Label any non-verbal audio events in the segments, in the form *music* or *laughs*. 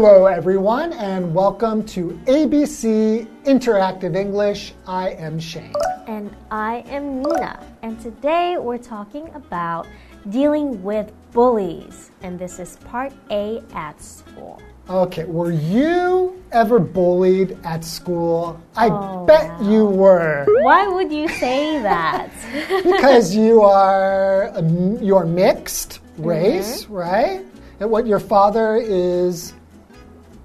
Hello, everyone, and welcome to ABC Interactive English. I am Shane. And I am Nina. And today we're talking about dealing with bullies. And this is part A at school. Okay, were you ever bullied at school? I Oh, bet wow. you were. Why would you say that? *laughs* because you are you're mixed race, Mm-hmm. right? And what your father is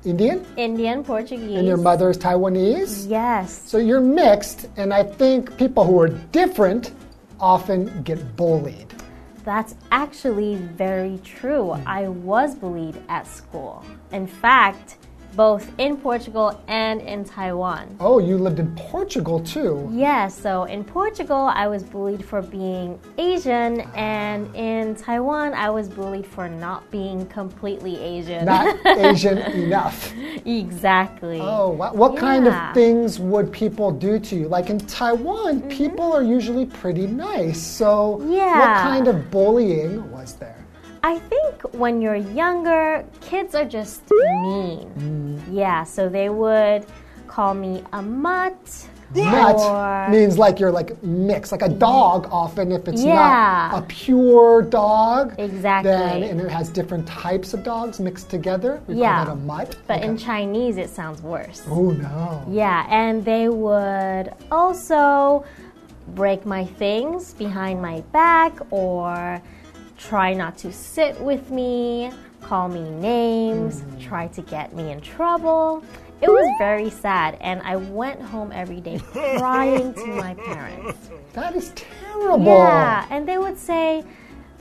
Indian Indian, Portuguese. and your mother is Taiwanese. Yes. So you're mixed, and I think people who are different often get bullied. That's actually very true. I was bullied at school. In fact, both in Portugal and in Taiwan. Oh, you lived in Portugal too. Yes, so in Portugal, I was bullied for being Asian, and in Taiwan, I was bullied for not being completely Asian. Not *laughs* Asian enough. exactly. Oh, what, what kind of things would people do to you? Like in Taiwan, mm-hmm. people are usually pretty nice. So, what kind of bullying was there? I think when you're younger, kids are just mean. Mm. Yeah, so they would call me a mutt. Mutt Or- means like you're like mixed, like a dog. Often, if it's Yeah. not a pure dog, Exactly. then and it has different types of dogs mixed together. We Yeah. call that a mutt. But in Chinese, it sounds worse. oh no, Yeah, and they would also break my things behind my back or try not to sit with me, call me names, mm. try to get me in trouble. It was very sad, and I went home every day *laughs* crying to my parents. that is terrible. Yeah, and they would say,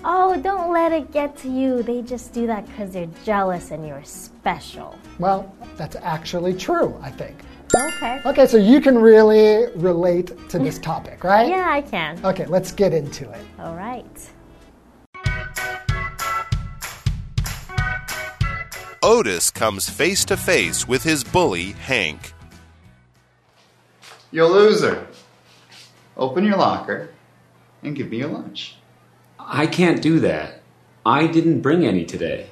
Oh, don't let it get to you. They just do that because they're jealous and you're special. Well, that's actually true. I think. Okay. Okay, so you can really relate to this *laughs* topic, right? Yeah, I can. Okay, let's get into it. All right. Otis comes face to face with his bully, Hank. You loser. Open your locker and give me your lunch. I can't do that. I didn't bring any today.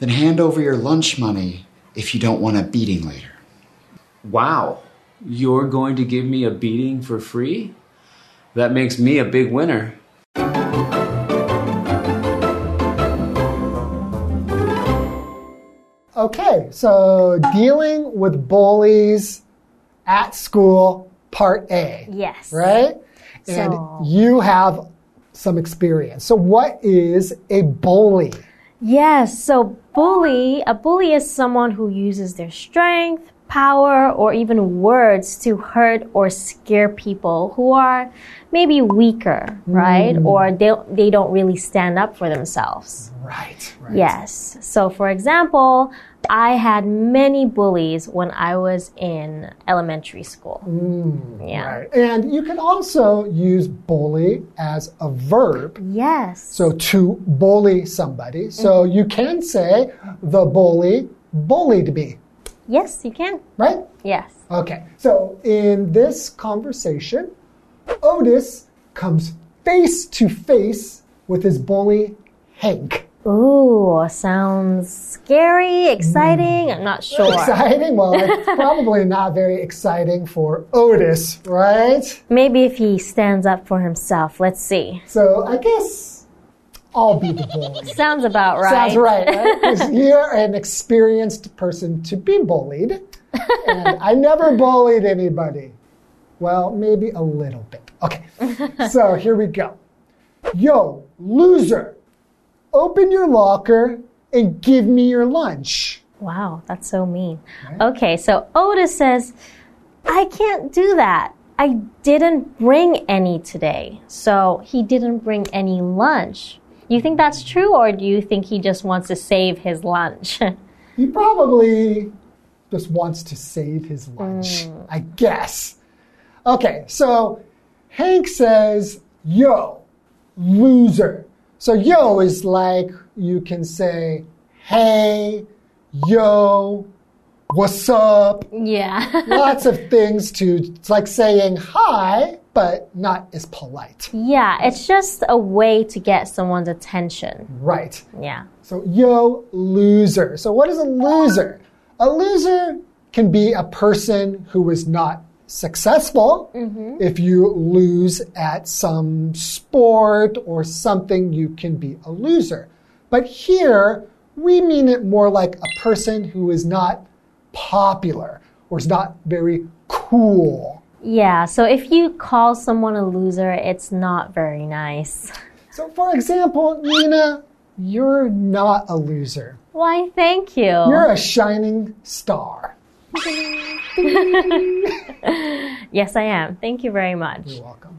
Then hand over your lunch money if you don't want a beating later. Wow. You're going to give me a beating for free? That makes me a big winner. Okay, so dealing with bullies at school, part A. Yes. Right? And So- you have some experience. So, what is a bully? Yes, so bully, a bully is someone who uses their strength, power, or even words to hurt or scare people who are maybe weaker, right? Hmm. Or they, they don't really stand up for themselves. Right, right. Yes. So, for example, I had many bullies when I was in elementary school. yeah. Right. And you can also use bully as a verb. Yes. So, to bully somebody. So, Mm-hmm. you can say, the bully bullied me, yes, you can. right? Yes. Okay, so in this conversation, Otis comes face to face with his bully, Hank. Ooh, sounds scary, exciting. I'm not sure. Exciting? Well, *laughs* it's probably not very exciting for Otis, right? Maybe if he stands up for himself. Let's see. So I guess I'll be the bully. *laughs* Sounds about right. Sounds right, right? 'Cause you're an experienced person to be bullied. And I never bullied anybody. Well, maybe a little bit. Okay, *laughs* so here we go. Yo, loser, open your locker and give me your lunch. Wow, that's so mean. Okay, so Otis says, I can't do that. I didn't bring any today. So he didn't bring any lunch. You think that's true, or do you think he just wants to save his lunch? He probably just wants to save his lunch, mm. I guess. Okay, so Hank says, yo, loser. So yo is like you can say, hey, yo, what's up? yeah. *laughs* Lots of things to, it's like saying hi, but not as polite. Yeah, it's just a way to get someone's attention. Right. Yeah. So, yo, loser. So, what is a loser? A loser can be a person who is not successful. Mm-hmm. If you lose at some sport or something, you can be a loser. But here, we mean it more like a person who is not popular or is not very cool. Yeah, so if you call someone a loser, it's not very nice. So, for example, Nina, you're not a loser. Why, thank you. You're a shining star. *laughs* yes, I am. Thank you very much. You're welcome.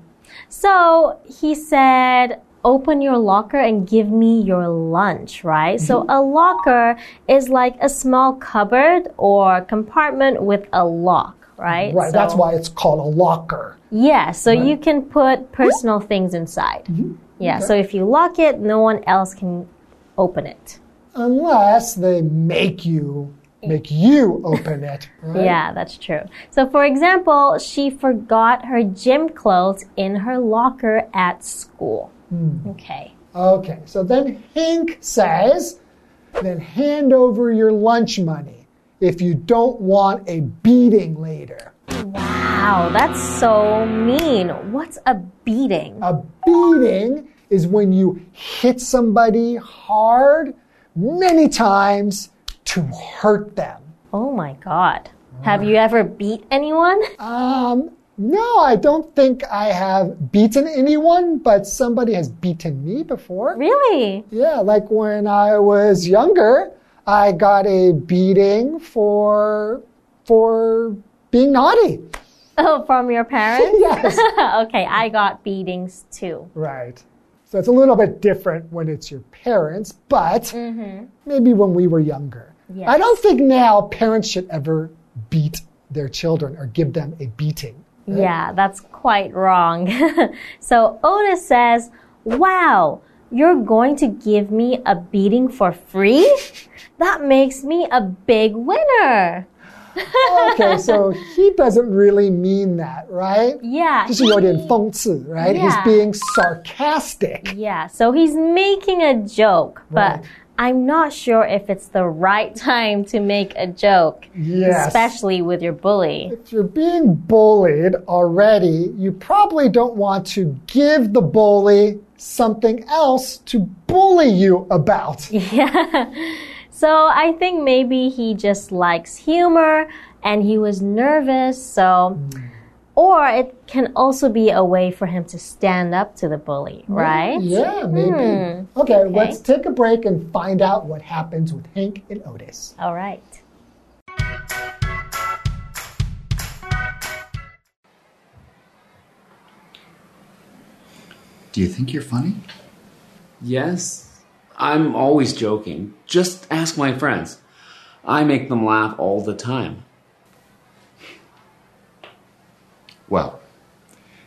So he said, Open your locker and give me your lunch, right? So Mm-hmm. a locker is like a small cupboard or compartment with a lock, right? Right, that's why it's called a locker. Yeah, so you can put personal things inside. Mm-hmm. Yeah, so if you lock it, no one else can open it. Unless they make you make you open it. Right? Yeah, that's true. So, for example, she forgot her gym clothes in her locker at school. Hmm. Okay. Okay, so then Hank says, then hand over your lunch money if you don't want a beating later. Wow, that's so mean. What's a beating? A beating is when you hit somebody hard many times to hurt them. Oh my god. Have you ever beat anyone? *laughs* Um, no, I don't think I have beaten anyone, but somebody has beaten me before. Really? Yeah, like when I was younger, I got a beating for for being naughty. Oh, from your parents? *laughs* Yes. *laughs* okay, I got beatings too. right. So it's a little bit different when it's your parents, but maybe when we were younger. Yes. I don't think now parents should ever beat their children or give them a beating. Yeah, that's quite wrong. *laughs* so Otis says, Wow, you're going to give me a beating for free? That makes me a big winner. Okay, so *laughs* he doesn't really mean that, right? Yeah. 就是有点讽刺, right? He's Yeah. being sarcastic. Yeah, so he's making a joke, but Right. I'm not sure if it's the right *laughs* time to make a joke, Yes. especially with your bully. If you're being bullied already, you probably don't want to give the bully something else to bully you about. *laughs* Yeah. So I think maybe he just likes humor and he was nervous, so. Hmm. Or it can also be a way for him to stand up to the bully, mm, right? Yeah, maybe. Hmm, okay, let's take a break and find out what happens with Hank and Otis. All right. Do you think you're funny? Yes, I'm always joking. Just ask my friends. I make them laugh all the time. Well,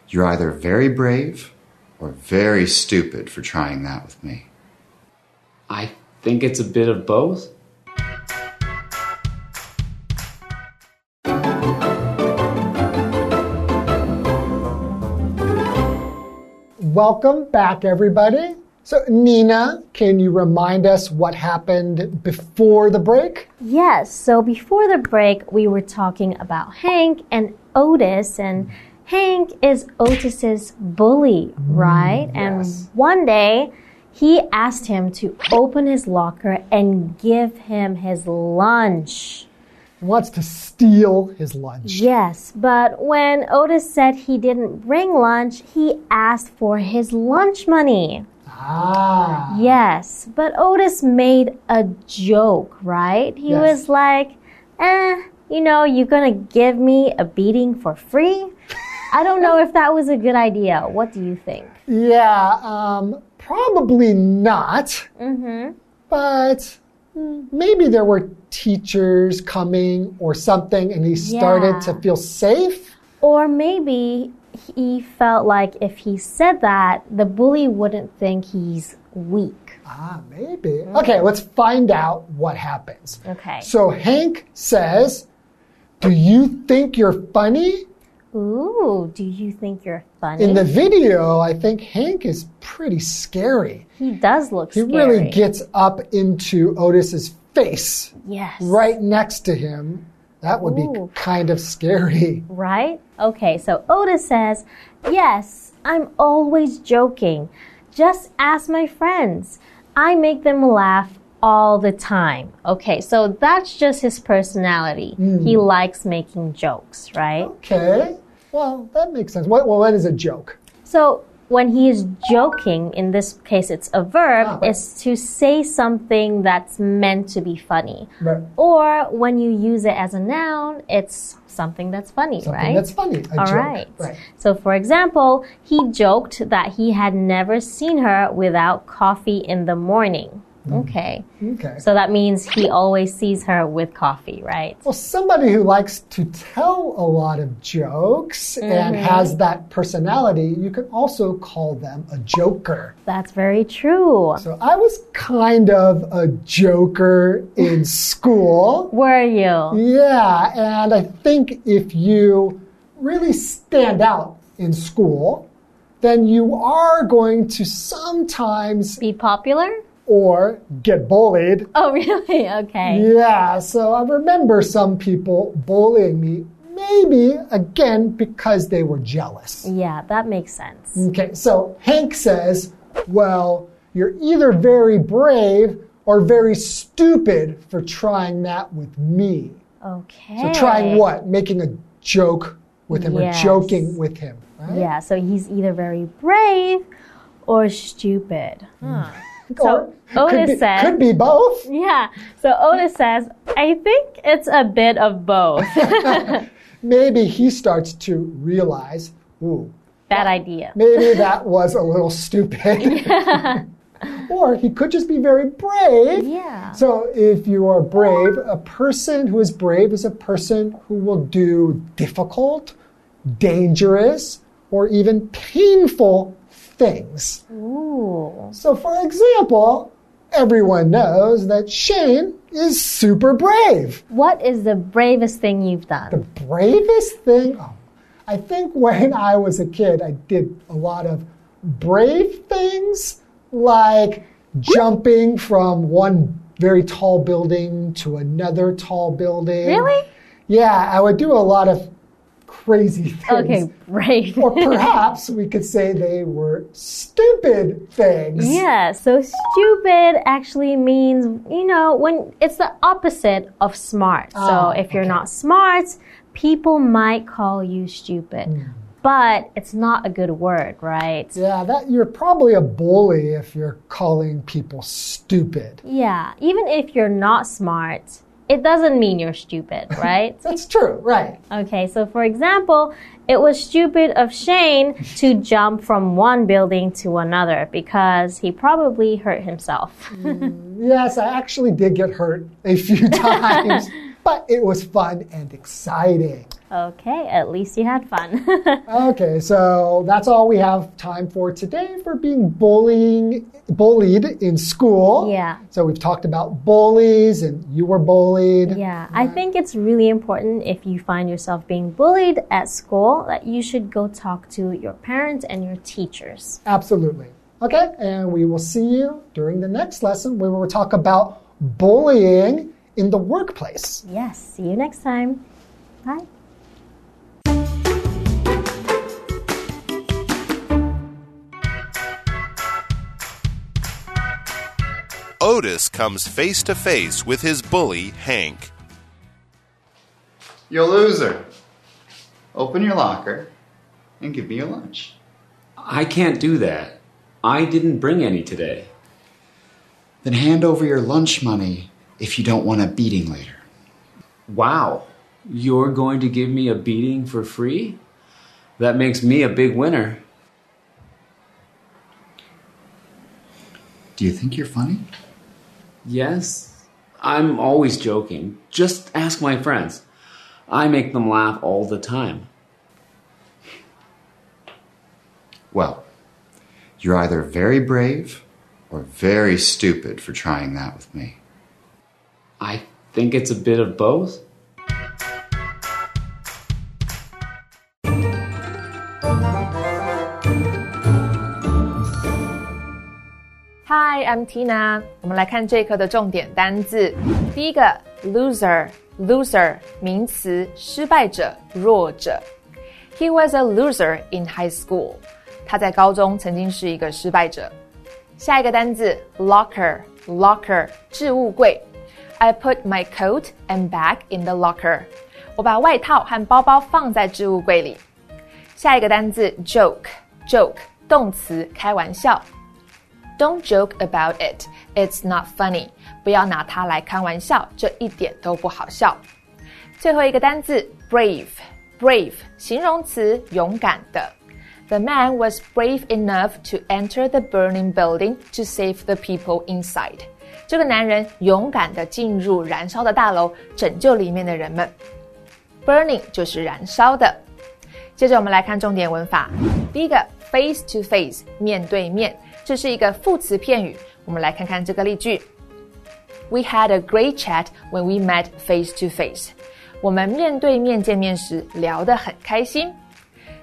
you're either very brave or very stupid for trying that with me. I think it's a bit of both. Welcome back, everybody. So, Nina, can you remind us what happened before the break? Yes, so before the break, we were talking about Hank and Otis, and Hank is Otis's bully, right? Mm, yes. And one day, he asked him to open his locker and give him his lunch. He wants to steal his lunch. Yes, but when Otis said he didn't bring lunch, he asked for his lunch money. Ah. Yes, but Otis made a joke, right? He Yes. was like, eh, you know, you're gonna give me a beating for free? *laughs* I don't know if that was a good idea. What do you think? Yeah, um, probably not. Mm-hmm. But mm, maybe there were teachers coming or something and he started Yeah. to feel safe. Or maybe he felt like if he said that, the bully wouldn't think he's weak. Ah, maybe. Okay, let's find out what happens. Okay. So Hank says, Do you think you're funny? Ooh, do you think you're funny? In the video, I think Hank is pretty scary. he does look He scary. really gets up into Otis's face yes. right next to him. That would be kind of scary. *laughs* Right? Okay, so Otis says, Yes, I'm always joking. Just ask my friends. I make them laugh all the time. Okay, so that's just his personality. Hmm. He likes making jokes, right? Okay. Well, that makes sense. What, well, what is a joke? So when he is joking, in this case it's a verb, Ah. is to say something that's meant to be funny. Right. Or when you use it as a noun, it's something that's funny, Something right? that's funny. A All joke. right. Right. So, for example, he joked that he had never seen her without coffee in the morning. Okay. Okay. So that means he always sees her with coffee, right? Well, somebody who likes to tell a lot of jokes and Mm-hmm. has that personality, you can also call them a joker. That's very true. So I was kind of a joker in school. *laughs* Were you? Yeah, and I think if you really stand out in school, then you are going to sometimes Be popular? Or get bullied. Oh, really? *laughs* Okay. Yeah, so I remember some people bullying me, maybe again because they were jealous. Yeah, that makes sense. Okay, so Hank says, well, you're either very brave or very stupid for trying that with me. Okay. So trying what? Making a joke with him Yes. or joking with him. Right? Yeah, so he's either very brave or stupid. Huh. Mm. So Or could Otis be, said, could be both. Yeah. So Otis says, I think it's a bit of both. *laughs* *laughs* Maybe he starts to realize, ooh, Bad idea. maybe *laughs* that was a little stupid. or he could just be very brave. Yeah. So if you are brave, a person who is brave is a person who will do difficult, dangerous, or even painful things. Ooh. So, for example, everyone knows that Shane is super brave. What is the bravest thing you've done? The bravest thing, oh, I think when I was a kid, I did a lot of brave things like jumping from one very tall building to another tall building. Really? Yeah, I would do a lot of crazy things. Okay, *laughs* brave. Or perhaps we could say they were stupid things. Yeah, so stupid actually means, you know, when it's the opposite of smart. Ah, so if you're okay. not smart, people might call you stupid. Hmm. But it's not a good word, right? Yeah, that you're probably a bully if you're calling people stupid. Yeah, even if you're not smart, it doesn't mean you're stupid, *laughs* right? That's true, right? Okay, so for example, it was stupid of Shane to *laughs* jump from one building to another because he probably hurt himself. Mm, yes, I actually did get hurt a few *laughs* times, but it was fun and exciting. Okay, at least you had fun. *laughs* Okay, so that's all we have time for today for being bullying bullied in school. Yeah. So we've talked about bullies and you were bullied. yeah, I think it's really important if you find yourself being bullied at school that you should go talk to your parents and your teachers. Absolutely. Okay, and we will see you during the next lesson where we'll talk about bullying in the workplace. Yes, see you next time. Bye. Otis comes face to face with his bully, Hank. You loser. Open your locker and give me your lunch. I can't do that. I didn't bring any today. Then hand over your lunch money if you don't want a beating later. Wow. You're going to give me a beating for free? That makes me a big winner. Do you think you're funny? Yes, I'm always joking. Just ask my friends. I make them laugh all the time. Well, you're either very brave or very stupid for trying that with me. I think it's a bit of both. Hi, I'm Tina。我们来看这一课的重点单字。第一个，loser，loser 名词，失败者、弱者。He was a loser in high school。他在高中曾经是一个失败者。下一个单字，locker，locker 置物柜。I put my coat and bag in the locker。我把外套和包包放在置物柜里。下一个单字，joke，joke 动词，开玩笑。 Don't joke about it. It's not funny. 不要拿它来开玩笑，这一点都不好笑。最后一个单词 brave brave 形容词，勇敢的。The man was brave enough to enter the burning building to save the people inside. 这个男人勇敢地进入燃烧的大楼，拯救里面的人们。Burning 就是燃烧的。接着我们来看重点文法。第一个 face to face 面对面。 这是一个副词片语，我们来看看这个例句。We had a great chat when we met face to face。我们面对面见面时聊得很开心。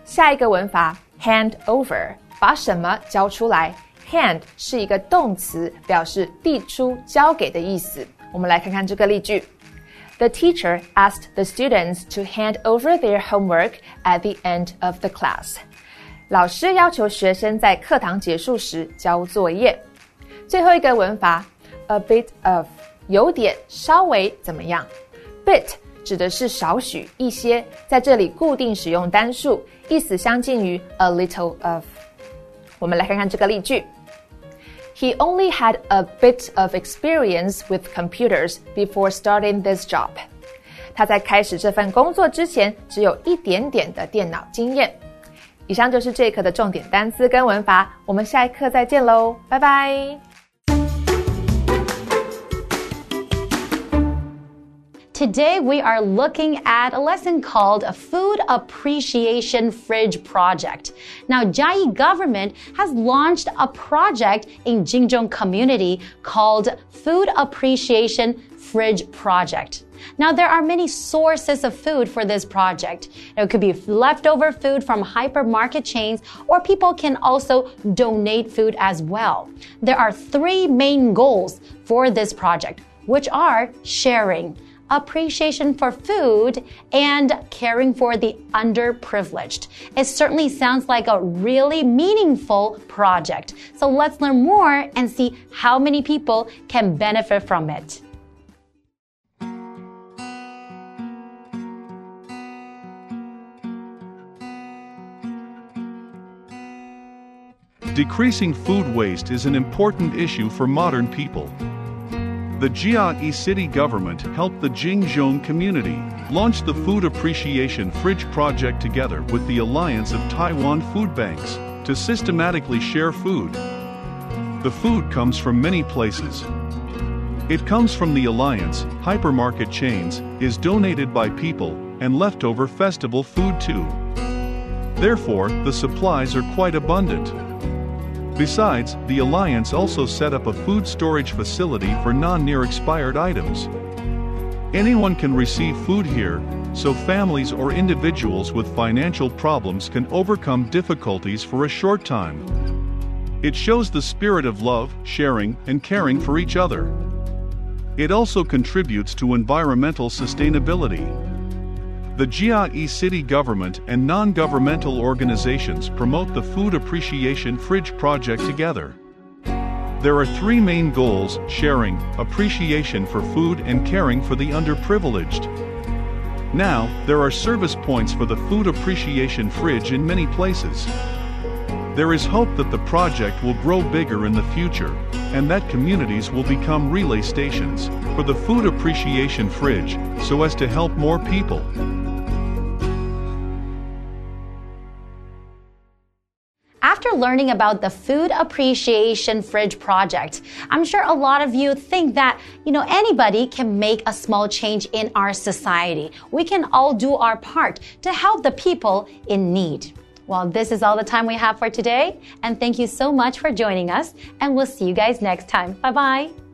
下一个文法，hand over，把什么交出来？hand 是一个动词，表示递出、交给的意思。我们来看看这个例句。The teacher asked the students to hand over their homework at the end of the class. 老师要求学生在课堂结束时交作业。最后一个文法，a bit of，有点，稍微怎么样？bit 指的是少许、一些，在这里固定使用单数，意思相近于 a little of。我们来看看这个例句：He only had a bit of experience with computers before starting this job。他在开始这份工作之前，只有一点点的电脑经验。以上就是这一课的重点单词跟文法，我们下一课再见喽，拜拜。Today, we are looking at a lesson called a Food Appreciation Fridge Project. Now, Chiayi government has launched a project in Jingzhong community called Food Appreciation Fridge Project. Now, there are many sources of food for this project. It could be leftover food from hypermarket chains, or people can also donate food as well. There are three main goals for this project, which are sharing, appreciation for food, and caring for the underprivileged. It certainly sounds like a really meaningful project. So let's learn more and see how many people can benefit from it. Decreasing food waste is an important issue for modern people. The Chiayi city government helped the Jingzhou community launch the Food Appreciation Fridge project together with the Alliance of Taiwan Food Banks to systematically share food. The food comes from many places. It comes from the Alliance, hypermarket chains, is donated by people, and leftover festival food too. Therefore, the supplies are quite abundant. Besides, the Alliance also set up a food storage facility for non-near expired items. Anyone can receive food here, so families or individuals with financial problems can overcome difficulties for a short time. It shows the spirit of love, sharing, and caring for each other. It also contributes to environmental sustainability. The Chiayi city government and non-governmental organizations promote the Food Appreciation Fridge project together. There are three main goals, sharing, appreciation for food and caring for the underprivileged. Now, there are service points for the Food Appreciation Fridge in many places. There is hope that the project will grow bigger in the future, and that communities will become relay stations for the Food Appreciation Fridge so as to help more people. Learning about the Food Appreciation Fridge Project, I'm sure a lot of you think that, you know, anybody can make a small change in our society. We can all do our part to help the people in need. Well, this is all the time we have for today, and thank you so much for joining us, and we'll see you guys next time. Bye bye.